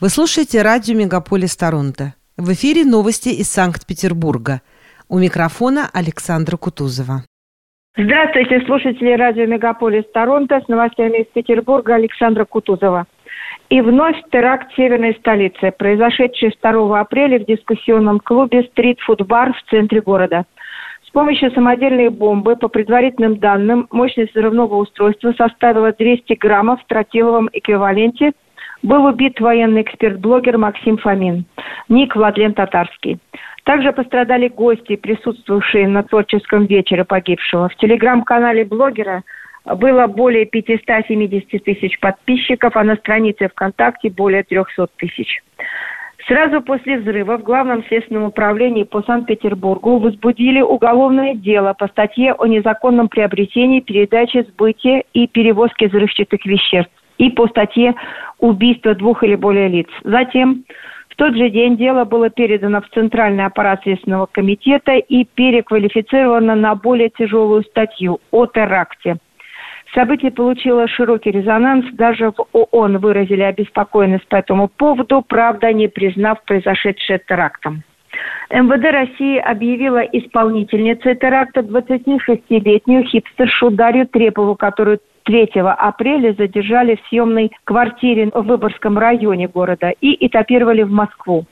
Вы слушаете радио «Мегаполис Торонто». В эфире новости из Санкт-Петербурга. У микрофона Александра Кутузова. Здравствуйте, слушатели радио «Мегаполис Торонто» с новостями из Петербурга Александра Кутузова. И вновь теракт северной столицы, произошедший 2 апреля в дискуссионном клубе «Стрит-фуд-бар» в центре города. С помощью самодельной бомбы, по предварительным данным, мощность взрывного устройства составила 200 граммов в тротиловом эквиваленте – был убит военный эксперт-блогер Максим Фомин, ник Владлен Татарский. Также пострадали гости, присутствовавшие на творческом вечере погибшего. В телеграм-канале блогера было более 570 тысяч подписчиков, а на странице ВКонтакте более 300 тысяч. Сразу после взрыва в Главном следственном управлении по Санкт-Петербургу возбудили уголовное дело по статье о незаконном приобретении, передаче, сбытии и перевозке взрывчатых веществ и по статье убийство двух или более лиц. Затем в тот же день дело было передано в Центральный аппарат Следственного комитета и переквалифицировано на более тяжелую статью о теракте. Событие получило широкий резонанс. Даже в ООН выразили обеспокоенность по этому поводу, правда, не признав произошедшее терактом. МВД России объявила исполнительницей теракта 26-летнюю хипстершу Дарью Трепову, которую 3 апреля задержали в съемной квартире в Выборгском районе города и этапировали в Москву.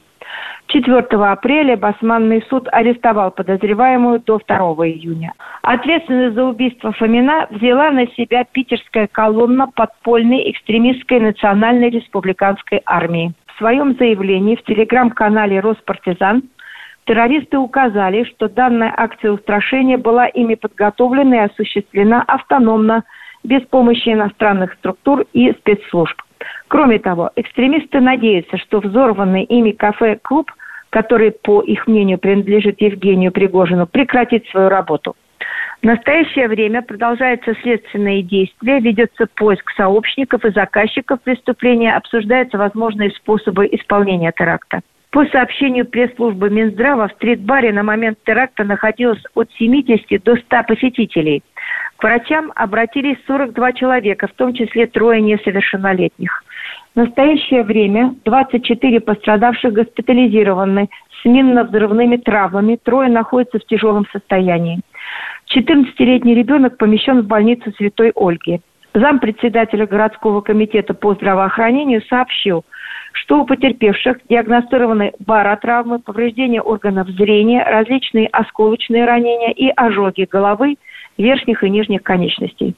4 апреля Басманный суд арестовал подозреваемую до 2 июня. Ответственность за убийство Фомина взяла на себя питерская колонна подпольной экстремистской национальной республиканской армии. В своем заявлении в телеграм-канале «Роспартизан» террористы указали, что данная акция устрашения была ими подготовлена и осуществлена автономно – без помощи иностранных структур и спецслужб. Кроме того, экстремисты надеются, что взорванный ими кафе-клуб, который, по их мнению, принадлежит Евгению Пригожину, прекратит свою работу. В настоящее время продолжаются следственные действия, ведется поиск сообщников и заказчиков преступления, обсуждаются возможные способы исполнения теракта. По сообщению пресс-службы Минздрава, в стрит-баре на момент теракта находилось от 70 до 100 посетителей. К врачам обратились 42 человека, в том числе трое несовершеннолетних. В настоящее время 24 пострадавших госпитализированы с минно-взрывными травмами, трое находятся в тяжелом состоянии. 14-летний ребенок помещен в больницу Святой Ольги. Зампредседателя городского комитета по здравоохранению сообщил – что у потерпевших диагностированы баротравмы, повреждения органов зрения, различные осколочные ранения и ожоги головы, верхних и нижних конечностей.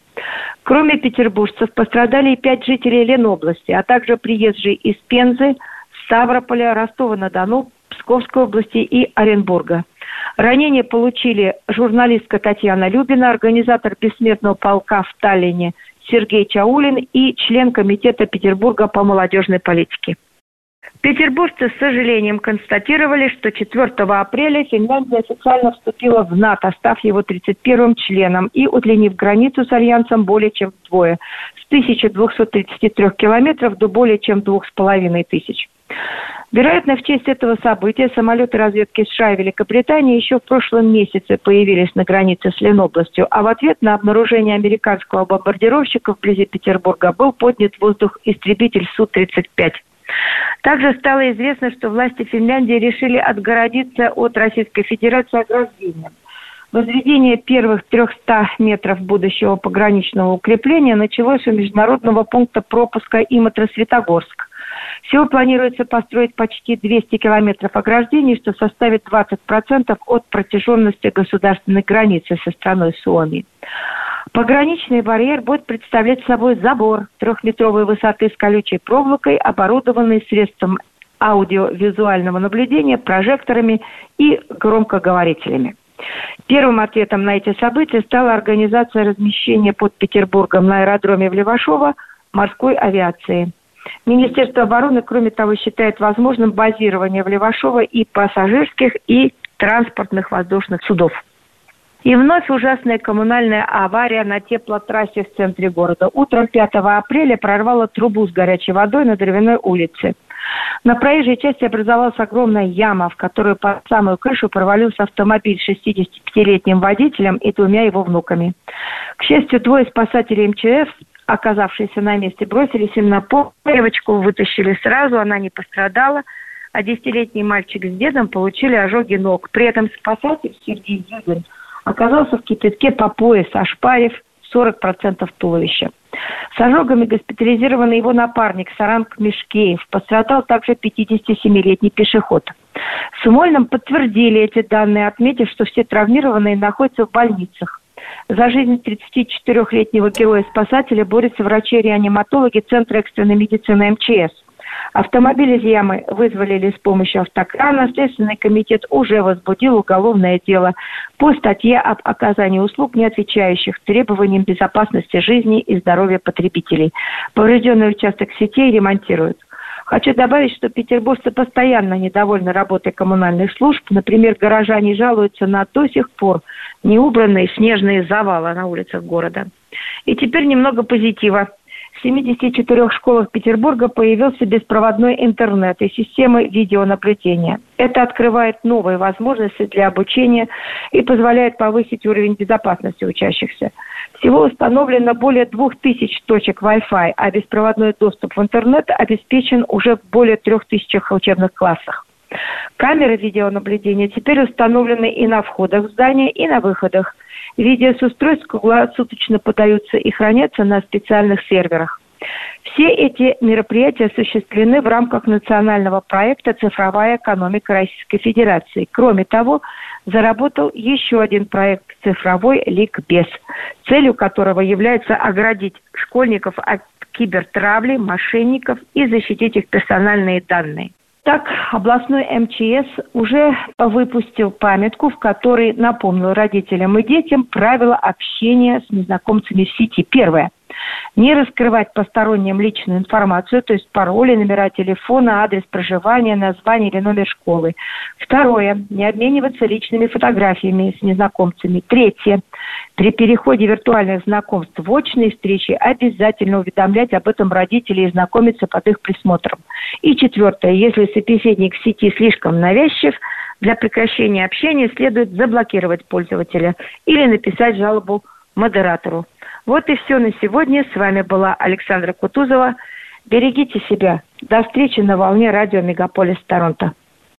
Кроме петербуржцев пострадали и пять жителей Ленобласти, а также приезжие из Пензы, Ставрополя, Ростова-на-Дону, Псковской области и Оренбурга. Ранения получили журналистка Татьяна Любина, организатор бессмертного полка в Таллине Сергей Чаулин и член комитета Петербурга по молодежной политике. Петербуржцы с сожалением констатировали, что 4 апреля Финляндия официально вступила в НАТО, став его 31-м членом и удлинив границу с Альянсом более чем вдвое, с 1233 километров до более чем 2500. Вероятно, в честь этого события самолеты разведки США и Великобритании еще в прошлом месяце появились на границе с Ленобластью, а в ответ на обнаружение американского бомбардировщика вблизи Петербурга был поднят воздух истребитель Су-35. Также стало известно, что власти Финляндии решили отгородиться от Российской Федерации ограждением. Возведение первых 300 метров будущего пограничного укрепления началось у международного пункта пропуска Иматра-Светогорск. Всего планируется построить почти 200 километров ограждений, что составит 20% от протяженности государственной границы со страной Суоми. Пограничный барьер будет представлять собой забор трехметровой высоты с колючей проволокой, оборудованный средством аудиовизуального наблюдения, прожекторами и громкоговорителями. Первым ответом на эти события стала организация размещения под Петербургом на аэродроме в Левашово морской авиации. Министерство обороны, кроме того, считает возможным базирование в Левашово и пассажирских, и транспортных воздушных судов. И вновь ужасная коммунальная авария на теплотрассе в центре города. Утром 5 апреля прорвало трубу с горячей водой на Дровяной улице. На проезжей части образовалась огромная яма, в которую по самую крышу провалился автомобиль с 65-летним водителем и двумя его внуками. К счастью, двое спасателей МЧС оказавшиеся на месте, бросились им на пол. Девочку вытащили сразу, она не пострадала, а десятилетний мальчик с дедом получили ожоги ног. При этом спасатель Сергей Юдин оказался в кипятке по пояс, ошпарив 40% туловища. С ожогами госпитализирован его напарник Саранг Мешкеев. Пострадал также 57-летний пешеход. В Смольном подтвердили эти данные, отметив, что все травмированные находятся в больницах. За жизнь 34-летнего героя-спасателя борются врачи-реаниматологи Центра экстренной медицины МЧС – Автомобиль из ямы вызволили с помощью автокрана. Следственный комитет уже возбудил уголовное дело по статье об оказании услуг, не отвечающих требованиям безопасности жизни и здоровья потребителей. Поврежденный участок сетей ремонтируют. Хочу добавить, что петербуржцы постоянно недовольны работой коммунальных служб. Например, горожане жалуются на до сих пор неубранные снежные завалы на улицах города. И теперь немного позитива. В 74 школах Петербурга появился беспроводной интернет и системы видеонаблюдения. Это открывает новые возможности для обучения и позволяет повысить уровень безопасности учащихся. Всего установлено более 2000 точек Wi-Fi, а беспроводной доступ в интернет обеспечен уже в более 3000 учебных классах. Камеры видеонаблюдения теперь установлены и на входах в здание, и на выходах. Видео с устройств круглосуточно подаются и хранятся на специальных серверах. Все эти мероприятия осуществлены в рамках национального проекта «Цифровая экономика Российской Федерации». Кроме того, заработал еще один проект «Цифровой ликбез», целью которого является оградить школьников от кибертравли, мошенников и защитить их персональные данные. Так, областной МЧС уже выпустил памятку, в которой напомнил родителям и детям правила общения с незнакомцами в сети. Первое не раскрывать посторонним личную информацию, то есть пароли, номера телефона, адрес проживания, название или номер школы. Второе, не обмениваться личными фотографиями с незнакомцами. Третье, при переходе виртуальных знакомств в очные встречи обязательно уведомлять об этом родителей и знакомиться под их присмотром. И четвертое, если собеседник в сети слишком навязчив, для прекращения общения следует заблокировать пользователя или написать жалобу модератору. Вот и все на сегодня. С вами была Александра Кутузова. Берегите себя. До встречи на волне радио Мегаполис Торонто.